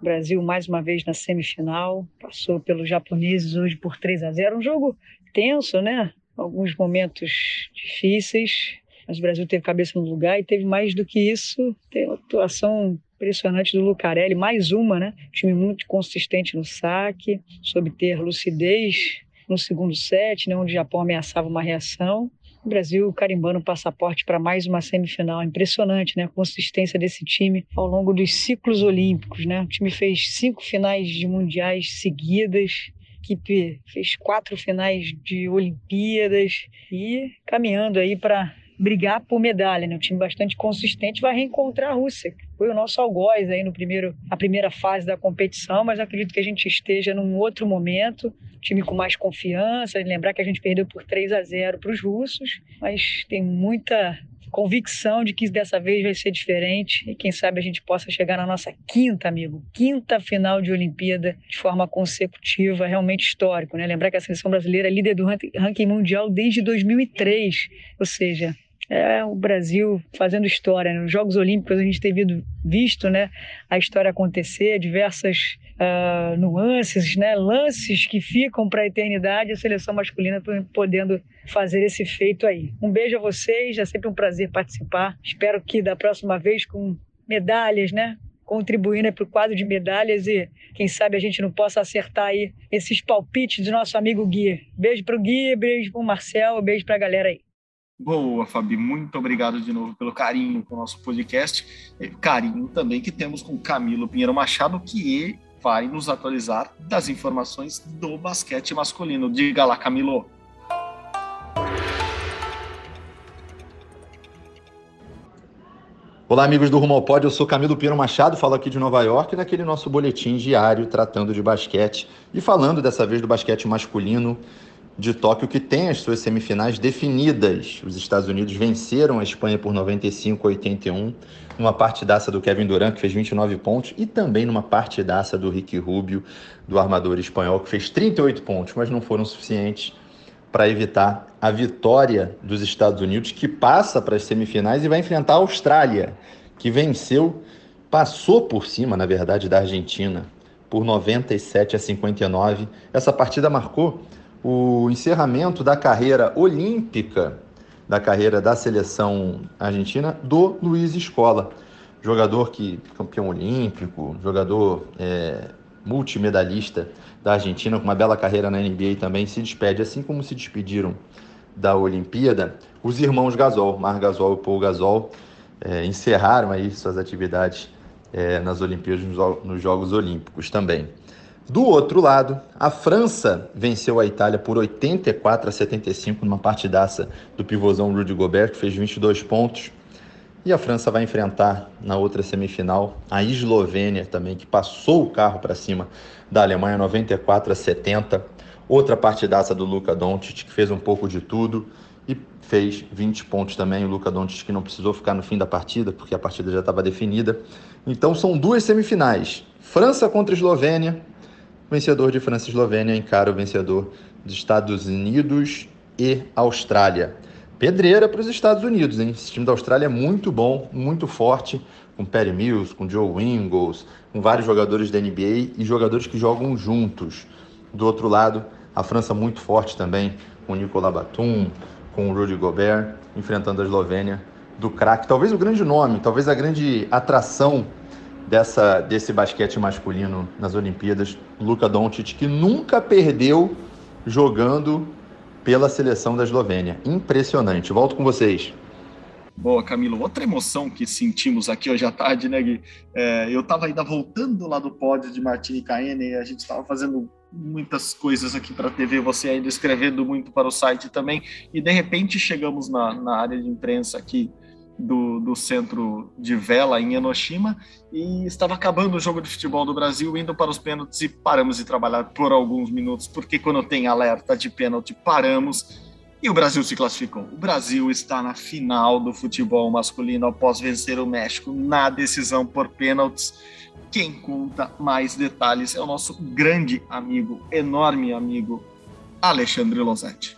O Brasil mais uma vez na semifinal, passou pelos japoneses hoje por 3 a 0. Um jogo tenso, né? Alguns momentos difíceis, mas o Brasil teve cabeça no lugar e teve mais do que isso, tem uma atuação impressionante do Lucarelli, mais uma, né? Time muito consistente no saque, soube ter lucidez no segundo set, né, onde o Japão ameaçava uma reação. O Brasil carimbando o passaporte para mais uma semifinal. Impressionante, né? A consistência desse time ao longo dos ciclos olímpicos, né? O time fez cinco finais de mundiais seguidas, equipe fez quatro finais de Olimpíadas e caminhando aí para brigar por medalha, né? Um time bastante consistente vai reencontrar a Rússia. Foi o nosso algoz aí no primeiro, a primeira fase da competição, mas acredito que a gente esteja num outro momento time com mais confiança. Lembrar que a gente perdeu por 3 a 0 para os russos, mas tem muita convicção de que dessa vez vai ser diferente e quem sabe a gente possa chegar na nossa quinta, amigo, quinta final de Olimpíada de forma consecutiva, realmente histórico, né? Lembrar que a seleção brasileira é líder do ranking mundial desde 2003, ou seja, é o Brasil fazendo história. Nos Jogos Olímpicos a gente tem visto né, a história acontecer, diversas uh, nuances, né, lances que ficam para a eternidade, a seleção masculina podendo fazer esse feito aí. Um beijo a vocês, é sempre um prazer participar. Espero que da próxima vez com medalhas, né? Contribuindo para o quadro de medalhas e quem sabe a gente não possa acertar aí esses palpites do nosso amigo Gui. Beijo para o Gui, beijo para o Marcel, beijo para a galera aí. Boa, Fabi. Muito obrigado de novo pelo carinho com o nosso podcast. Carinho também que temos com Camilo Pinheiro Machado, que vai nos atualizar das informações do basquete masculino. Diga lá, Camilo. Olá, amigos do Rumo ao Pódio. Eu sou Camilo Pinheiro Machado, falo aqui de Nova York, naquele nosso boletim diário tratando de basquete e falando dessa vez do basquete masculino de Tóquio que tem as suas semifinais definidas. Os Estados Unidos venceram a Espanha por 95 a 81, numa partidaça do Kevin Durant, que fez 29 pontos, e também numa partidaça do Ricky Rubio, do armador espanhol, que fez 38 pontos, mas não foram suficientes para evitar a vitória dos Estados Unidos, que passa para as semifinais e vai enfrentar a Austrália, que venceu, passou por cima, na verdade, da Argentina por 97 a 59. Essa partida marcou o encerramento da carreira olímpica, da carreira da seleção argentina, do Luiz Escola. Jogador que campeão olímpico, jogador é, multimedalista da Argentina, com uma bela carreira na NBA também, se despede, assim como se despediram da Olimpíada, os irmãos Gasol, Mar Gasol e Paul Gasol, é, encerraram aí suas atividades é, nas Olimpíadas, nos Jogos Olímpicos também. Do outro lado, a França venceu a Itália por 84 a 75 numa partidaça do pivôzão Rudy Gobert, que fez 22 pontos. E a França vai enfrentar na outra semifinal a Eslovênia também, que passou o carro para cima da Alemanha 94 a 70. Outra partidaça do Luka Doncic, que fez um pouco de tudo e fez 20 pontos também. O Luka Doncic que não precisou ficar no fim da partida, porque a partida já estava definida. Então são duas semifinais. França contra Eslovênia o vencedor de França e Eslovênia encara o vencedor dos Estados Unidos e Austrália. Pedreira para os Estados Unidos, hein? Esse time da Austrália é muito bom, muito forte, com Perry Mills, com Joe Ingles, com vários jogadores da NBA e jogadores que jogam juntos. Do outro lado, a França muito forte também, com Nicolas Batum, com o Rudy Gobert, enfrentando a Eslovênia do craque, talvez o grande nome, talvez a grande atração dessa, desse basquete masculino nas Olimpíadas, Luka Doncic, que nunca perdeu jogando pela seleção da Eslovênia. Impressionante. Volto com vocês. Boa, Camilo. Outra emoção que sentimos aqui hoje à tarde, né, Gui? É, eu estava ainda voltando lá do pódio de Martini Caene, a gente estava fazendo muitas coisas aqui para a TV, você ainda escrevendo muito para o site também, e de repente chegamos na, na área de imprensa aqui do, do centro de vela em Enoshima e estava acabando o jogo de futebol do Brasil, indo para os pênaltis e paramos de trabalhar por alguns minutos, porque quando tem alerta de pênalti, paramos e o Brasil se classificou. O Brasil está na final do futebol masculino após vencer o México na decisão por pênaltis. Quem conta mais detalhes é o nosso grande amigo, enorme amigo, Alexandre Losetti.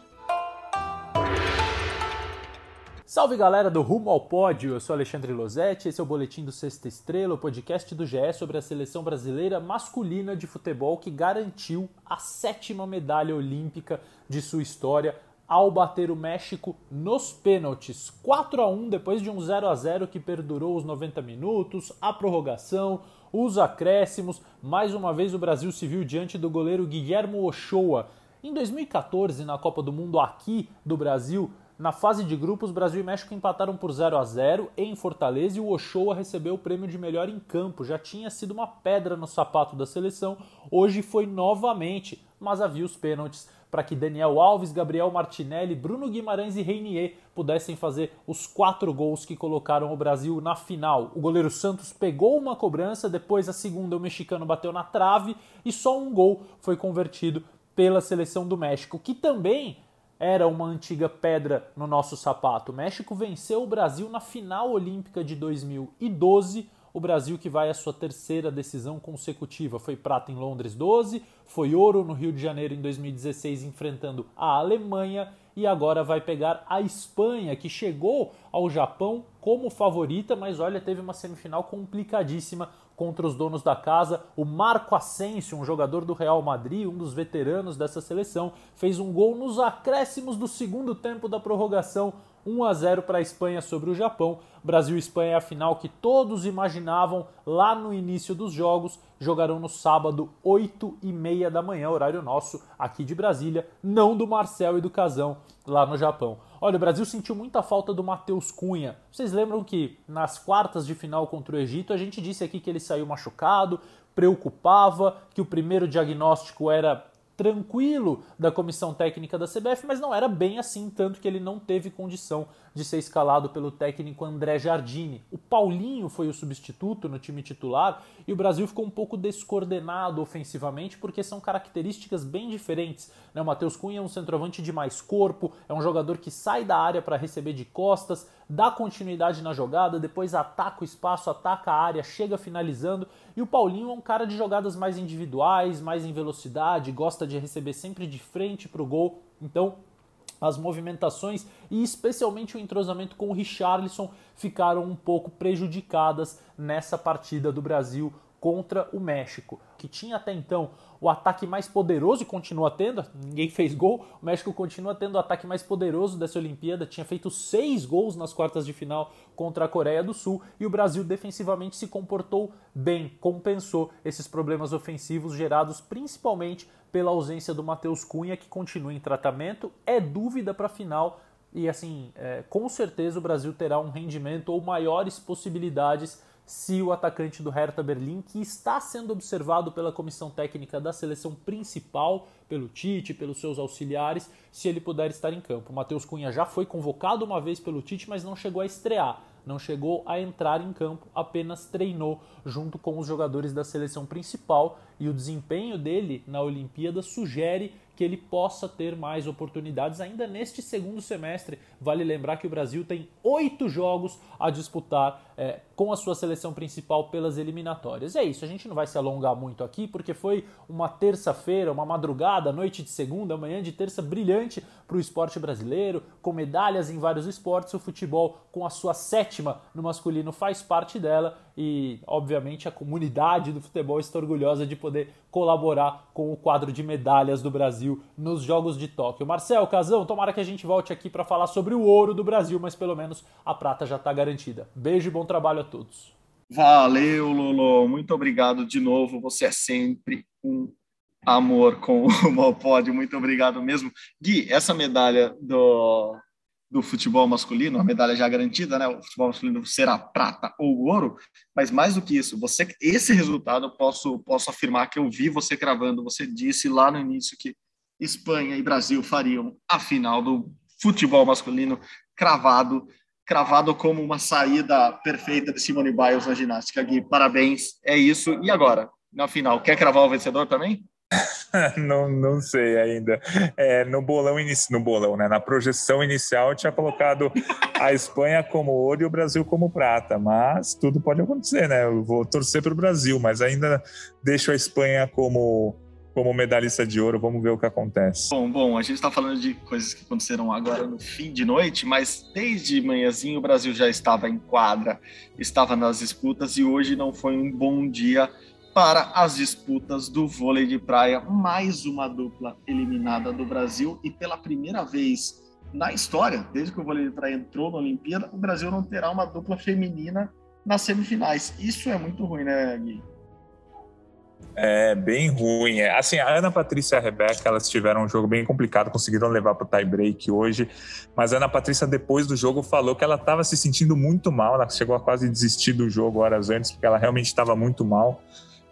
Salve galera do Rumo ao Pódio, eu sou Alexandre Losetti, esse é o Boletim do Sexta Estrela, o podcast do GE sobre a seleção brasileira masculina de futebol que garantiu a sétima medalha olímpica de sua história ao bater o México nos pênaltis. 4 a 1 depois de um 0 a 0 que perdurou os 90 minutos, a prorrogação, os acréscimos. Mais uma vez o Brasil se viu diante do goleiro Guilhermo Ochoa. Em 2014, na Copa do Mundo aqui do Brasil, na fase de grupos, Brasil e México empataram por 0 a 0 em Fortaleza e o Ochoa recebeu o prêmio de melhor em campo. Já tinha sido uma pedra no sapato da seleção, hoje foi novamente, mas havia os pênaltis para que Daniel Alves, Gabriel Martinelli, Bruno Guimarães e Reinier pudessem fazer os quatro gols que colocaram o Brasil na final. O goleiro Santos pegou uma cobrança, depois a segunda o mexicano bateu na trave e só um gol foi convertido pela seleção do México, que também era uma antiga pedra no nosso sapato. O México venceu o Brasil na final olímpica de 2012 o Brasil que vai à sua terceira decisão consecutiva. Foi prata em Londres 12, foi ouro no Rio de Janeiro em 2016 enfrentando a Alemanha. E agora vai pegar a Espanha, que chegou ao Japão como favorita, mas olha, teve uma semifinal complicadíssima contra os donos da casa. O Marco Asensio, um jogador do Real Madrid, um dos veteranos dessa seleção, fez um gol nos acréscimos do segundo tempo da prorrogação 1 a 0 para a Espanha sobre o Japão. Brasil e Espanha é a final que todos imaginavam lá no início dos jogos. Jogarão no sábado, 8 e meia da manhã, horário nosso aqui de Brasília, não do Marcel e do Casão lá no Japão. Olha, o Brasil sentiu muita falta do Matheus Cunha. Vocês lembram que nas quartas de final contra o Egito a gente disse aqui que ele saiu machucado, preocupava, que o primeiro diagnóstico era tranquilo da comissão técnica da CBF, mas não era bem assim, tanto que ele não teve condição de ser escalado pelo técnico André Jardine. O Paulinho foi o substituto no time titular e o Brasil ficou um pouco descoordenado ofensivamente porque são características bem diferentes. Né? O Matheus Cunha é um centroavante de mais corpo, é um jogador que sai da área para receber de costas, dá continuidade na jogada, depois ataca o espaço, ataca a área, chega finalizando. E o Paulinho é um cara de jogadas mais individuais, mais em velocidade, gosta de receber sempre de frente para o gol. Então, as movimentações e especialmente o entrosamento com o Richarlison ficaram um pouco prejudicadas nessa partida do Brasil contra o México, que tinha até então o ataque mais poderoso e continua tendo, ninguém fez gol, o México continua tendo o ataque mais poderoso dessa Olimpíada, tinha feito seis gols nas quartas de final contra a Coreia do Sul e o Brasil defensivamente se comportou bem, compensou esses problemas ofensivos gerados principalmente pela ausência do Matheus Cunha, que continua em tratamento, é dúvida para a final e assim, é, com certeza o Brasil terá um rendimento ou maiores possibilidades se o atacante do Hertha Berlim, que está sendo observado pela comissão técnica da seleção principal, pelo Tite, pelos seus auxiliares, se ele puder estar em campo. Matheus Cunha já foi convocado uma vez pelo Tite, mas não chegou a estrear, não chegou a entrar em campo, apenas treinou junto com os jogadores da seleção principal e o desempenho dele na Olimpíada sugere que ele possa ter mais oportunidades ainda neste segundo semestre. Vale lembrar que o Brasil tem oito jogos a disputar é, com a sua seleção principal pelas eliminatórias. É isso, a gente não vai se alongar muito aqui porque foi uma terça-feira, uma madrugada, noite de segunda, manhã de terça brilhante para o esporte brasileiro, com medalhas em vários esportes. O futebol, com a sua sétima no masculino, faz parte dela e, obviamente, a comunidade do futebol está orgulhosa de poder colaborar com o quadro de medalhas do Brasil nos Jogos de Tóquio. Marcel, Casão, tomara que a gente volte aqui para falar sobre o ouro do Brasil, mas pelo menos a prata já está garantida. Beijo e bom trabalho a todos. Valeu, Lolo. Muito obrigado de novo. Você é sempre um amor com <laughs> o Malpódio. Muito obrigado mesmo. Gui, essa medalha do, do futebol masculino, a medalha já garantida, né? O futebol masculino será prata ou ouro, mas mais do que isso, você esse resultado eu posso posso afirmar que eu vi você cravando, você disse lá no início que Espanha e Brasil fariam a final do futebol masculino cravado, cravado como uma saída perfeita de Simone Biles na ginástica, Gui. Parabéns. É isso. E agora, na final, quer cravar o vencedor também? <laughs> não, não sei ainda. É, no bolão no bolão, né? Na projeção inicial, eu tinha colocado a Espanha como ouro e o Brasil como prata, mas tudo pode acontecer, né? Eu vou torcer para o Brasil, mas ainda deixo a Espanha como como medalhista de ouro. Vamos ver o que acontece. Bom, bom, a gente está falando de coisas que aconteceram agora no fim de noite, mas desde manhãzinho o Brasil já estava em quadra, estava nas disputas e hoje não foi um bom dia para as disputas do vôlei de praia. Mais uma dupla eliminada do Brasil e pela primeira vez na história, desde que o vôlei de praia entrou na Olimpíada, o Brasil não terá uma dupla feminina nas semifinais. Isso é muito ruim, né, Gui? É bem ruim. É, assim, a Ana Patrícia e a Rebeca, elas tiveram um jogo bem complicado, conseguiram levar para o tie break hoje. Mas a Ana Patrícia, depois do jogo, falou que ela estava se sentindo muito mal. Ela chegou a quase desistir do jogo horas antes, porque ela realmente estava muito mal.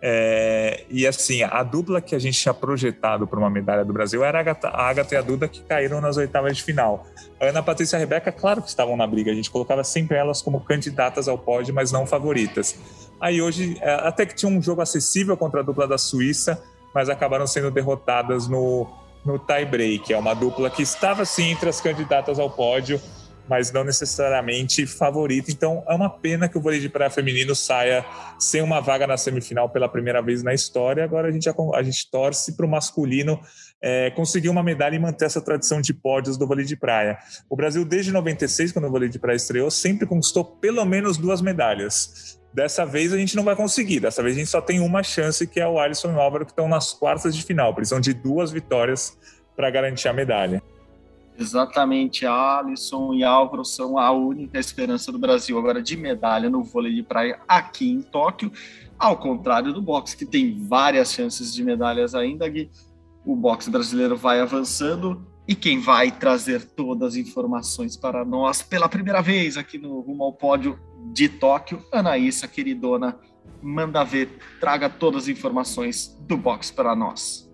É, e assim, a dupla que a gente tinha projetado para uma medalha do Brasil era a Agatha, a Agatha e a Duda, que caíram nas oitavas de final. A Ana Patrícia e a Rebeca, claro que estavam na briga, a gente colocava sempre elas como candidatas ao pódio, mas não favoritas. Aí hoje, é, até que tinha um jogo acessível contra a dupla da Suíça, mas acabaram sendo derrotadas no, no tie-break. É uma dupla que estava sim entre as candidatas ao pódio, mas não necessariamente favorita. Então é uma pena que o vôlei de praia feminino saia sem uma vaga na semifinal pela primeira vez na história. Agora a gente, a gente torce para o masculino é, conseguir uma medalha e manter essa tradição de pódios do vôlei de praia. O Brasil, desde 96, quando o vôlei de praia estreou, sempre conquistou pelo menos duas medalhas. Dessa vez a gente não vai conseguir. Dessa vez a gente só tem uma chance, que é o Alisson e o Álvaro, que estão nas quartas de final. Precisam de duas vitórias para garantir a medalha. Exatamente, Alisson e Álvaro são a única esperança do Brasil agora de medalha no vôlei de praia aqui em Tóquio, ao contrário do boxe, que tem várias chances de medalhas ainda. Gui. O boxe brasileiro vai avançando e quem vai trazer todas as informações para nós pela primeira vez aqui no Rumo ao Pódio de Tóquio, Anaísa, queridona, manda ver, traga todas as informações do boxe para nós.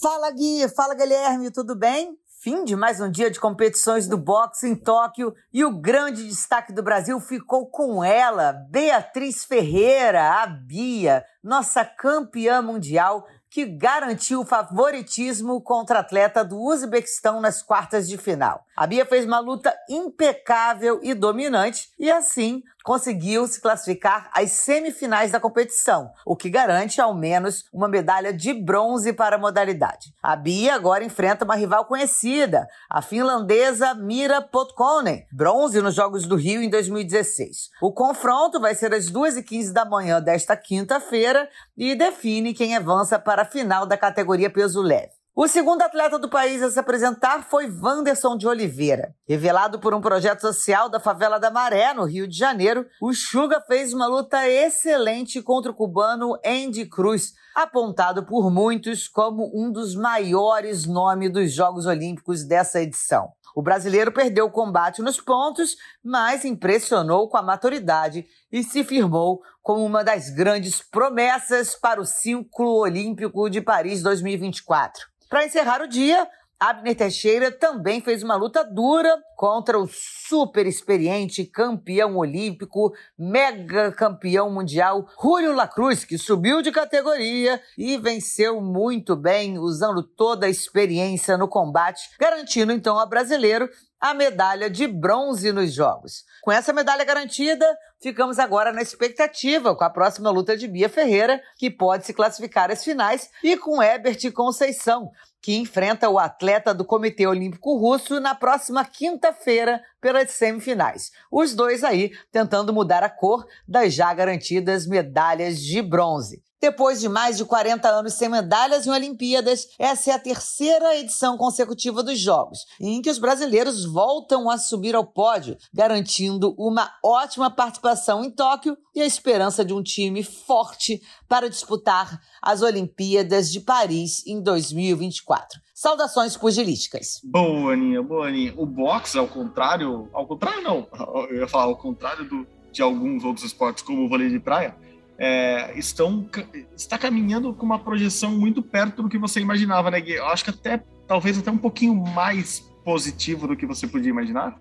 Fala Gui, fala Guilherme, tudo bem? Fim de mais um dia de competições do boxe em Tóquio e o grande destaque do Brasil ficou com ela, Beatriz Ferreira, a Bia, nossa campeã mundial, que garantiu favoritismo contra a atleta do Uzbequistão nas quartas de final. A Bia fez uma luta impecável e dominante e assim conseguiu se classificar às semifinais da competição, o que garante ao menos uma medalha de bronze para a modalidade. A Bia agora enfrenta uma rival conhecida, a finlandesa Mira Potkonen, bronze nos Jogos do Rio em 2016. O confronto vai ser às 2h15 da manhã desta quinta-feira e define quem avança para a final da categoria peso leve. O segundo atleta do país a se apresentar foi Wanderson de Oliveira. Revelado por um projeto social da favela da Maré, no Rio de Janeiro, o Suga fez uma luta excelente contra o cubano Andy Cruz, apontado por muitos como um dos maiores nomes dos Jogos Olímpicos dessa edição. O brasileiro perdeu o combate nos pontos, mas impressionou com a maturidade e se firmou como uma das grandes promessas para o ciclo olímpico de Paris 2024. Para encerrar o dia, Abner Teixeira também fez uma luta dura contra o super experiente campeão olímpico, mega campeão mundial, Julio Lacruz, que subiu de categoria e venceu muito bem, usando toda a experiência no combate, garantindo então ao brasileiro a medalha de bronze nos Jogos. Com essa medalha garantida, ficamos agora na expectativa com a próxima luta de Bia Ferreira, que pode se classificar às finais, e com Ebert Conceição, que enfrenta o atleta do Comitê Olímpico Russo na próxima quinta-feira pelas semifinais. Os dois aí tentando mudar a cor das já garantidas medalhas de bronze. Depois de mais de 40 anos sem medalhas em Olimpíadas, essa é a terceira edição consecutiva dos Jogos, em que os brasileiros voltam a subir ao pódio, garantindo uma ótima participação em Tóquio e a esperança de um time forte para disputar as Olimpíadas de Paris em 2024. Saudações pugilísticas. Boa, Aninha, boa, Aninha. O boxe, ao contrário, ao contrário não, eu ia falar ao contrário do, de alguns outros esportes, como o vôlei de praia, é, estão está caminhando com uma projeção muito perto do que você imaginava, né, Gui? Eu acho que até talvez até um pouquinho mais positivo do que você podia imaginar.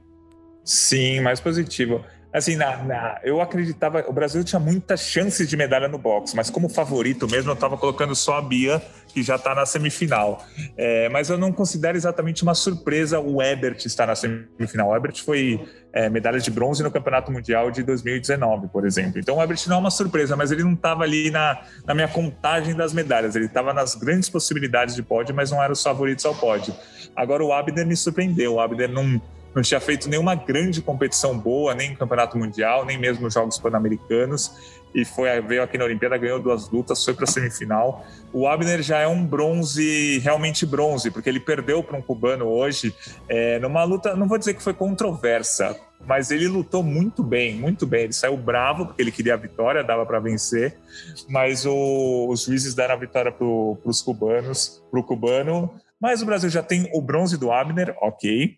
Sim, mais positivo. Assim, na, na, eu acreditava, o Brasil tinha muitas chances de medalha no boxe, mas como favorito mesmo, eu estava colocando só a Bia, que já está na semifinal. É, mas eu não considero exatamente uma surpresa o Ebert estar na semifinal. O Ebert foi é, medalha de bronze no Campeonato Mundial de 2019, por exemplo. Então o Ebert não é uma surpresa, mas ele não estava ali na, na minha contagem das medalhas. Ele estava nas grandes possibilidades de pódio, mas não era os favoritos ao pódio. Agora o Abner me surpreendeu. O Abner não não tinha feito nenhuma grande competição boa, nem Campeonato Mundial, nem mesmo nos Jogos Pan-Americanos. E foi, veio aqui na Olimpíada, ganhou duas lutas, foi para a semifinal. O Abner já é um bronze, realmente bronze, porque ele perdeu para um cubano hoje, é, numa luta, não vou dizer que foi controversa, mas ele lutou muito bem, muito bem. Ele saiu bravo, porque ele queria a vitória, dava para vencer, mas o, os juízes deram a vitória para os cubanos, para o cubano. Mas o Brasil já tem o bronze do Abner, ok.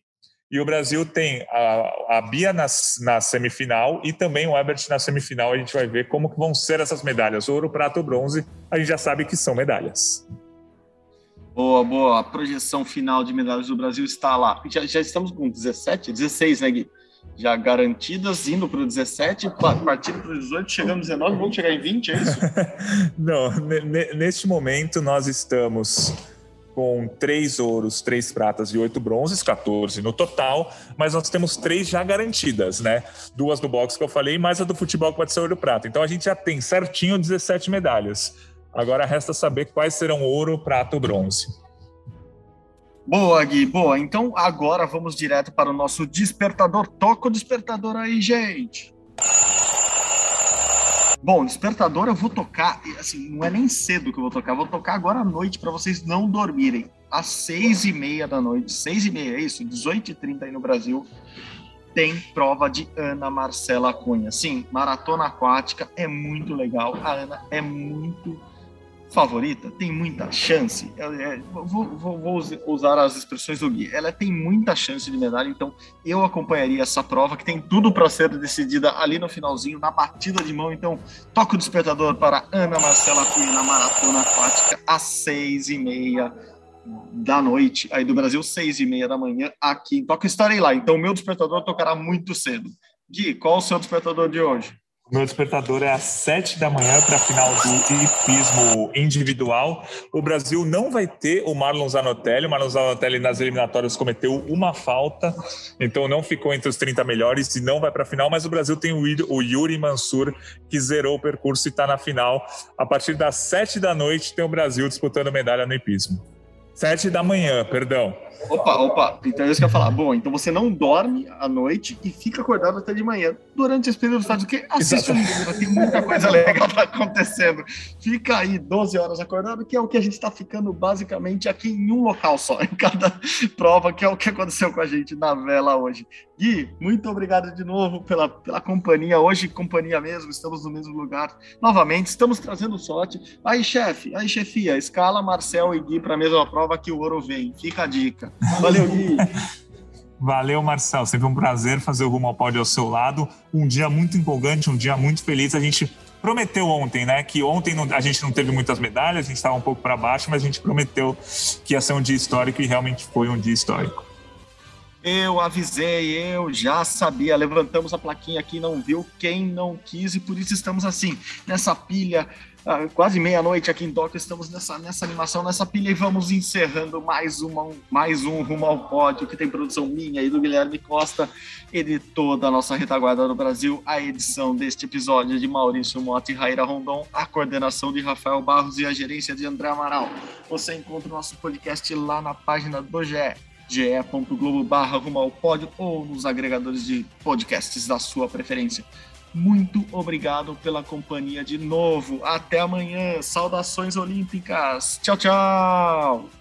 E o Brasil tem a, a Bia na, na, semifinal e também o Ebert na semifinal. A gente vai ver como que vão ser essas medalhas. Ouro, prata ou bronze, a gente já sabe que são medalhas. Boa, boa. A projeção final de medalhas do Brasil está lá. Já, já estamos com 17, 16, né, Gui? Já garantidas, indo para o 17, partindo para o 18, chegando no 19, vamos chegar em 20, é isso? <laughs> Não, neste momento nós estamos com três ouros, três pratas e oito bronzes, 14 no total, mas nós temos três já garantidas, né? Duas do boxe que eu falei, mais a do futebol que pode ser ouro prata. Então a gente já tem certinho 17 medalhas. Agora resta saber quais serão ouro, prata ou bronze. Boa, Gui, boa. Então agora vamos direto para o nosso despertador. Toca o despertador aí, gente. Bom, despertador eu vou tocar, assim, não é nem cedo que eu vou tocar, vou tocar agora à noite para vocês não dormirem. Às seis e meia da noite, seis e meia, é isso? 18 e 30 aí no Brasil, tem prova de Ana Marcela Cunha. Sim, maratona aquática é muito legal. A Ana é muito favorita, tem muita chance. É, vou, vou, vou, usar as expressões do Gui. Ela tem muita chance de medalha, então eu acompanharia essa prova que tem tudo para ser decidida ali no finalzinho, na batida de mão. Então, toca o despertador para Ana Marcela Cunha na maratona aquática às seis e meia da noite, aí do Brasil, seis e meia da manhã, aqui em Tóquio. Estarei lá, então meu despertador tocará muito cedo. Gui, qual o seu despertador de hoje? Meu despertador é às 7 da manhã para a final do hipismo individual. O Brasil não vai ter o Marlon Zanotelli. O Marlon Zanotelli nas eliminatórias cometeu uma falta, então não ficou entre os 30 melhores e não vai para a final. Mas o Brasil tem o Yuri Mansur, que zerou o percurso e está na final. A partir das 7 da noite tem o Brasil disputando medalha no hipismo. 7 da manhã, perdão. Opa, opa, então é isso que eu ia falar. Bom, então você não dorme à noite e fica acordado até de manhã. Durante esse período faz o quê? Assiste o livro, tem muita coisa <laughs> legal tá acontecendo. Fica aí 12 horas acordado, que é o que a gente está ficando basicamente aqui em um local só, em cada prova, que é o que aconteceu com a gente na vela hoje. Gui, muito obrigado de novo pela, pela companhia. Hoje, companhia mesmo, estamos no mesmo lugar. Novamente, estamos trazendo sorte. Aí, chefe, aí, chefia, escala Marcel e Gui para a mesma prova que o ouro vem. Fica a dica. Valeu, Gui. Valeu, Marcel. Sempre um prazer fazer o Rumo ao Pódio ao seu lado. Um dia muito empolgante, um dia muito feliz. A gente prometeu ontem, né? Que ontem não, a gente não teve muitas medalhas, a gente estava um pouco para baixo, mas a gente prometeu que ia ser um dia histórico e realmente foi um dia histórico. Eu avisei, eu já sabia. Levantamos a plaquinha aqui, não viu quem não quis, e por isso estamos assim, nessa pilha ah, quase meia-noite aqui em Tóquio, estamos nessa, nessa animação, nessa pilha e vamos encerrando mais, uma, mais um Rumo ao Pódio, que tem produção minha e do Guilherme Costa e de toda a nossa retaguarda do Brasil. A edição deste episódio de Maurício Mota e Raíra Rondon, a coordenação de Rafael Barros e a gerência de André Amaral. Você encontra o nosso podcast lá na página do GE ge.globo barra pódio ou nos agregadores de podcasts da sua preferência. Muito obrigado pela companhia de novo. Até amanhã. Saudações olímpicas. Tchau, tchau.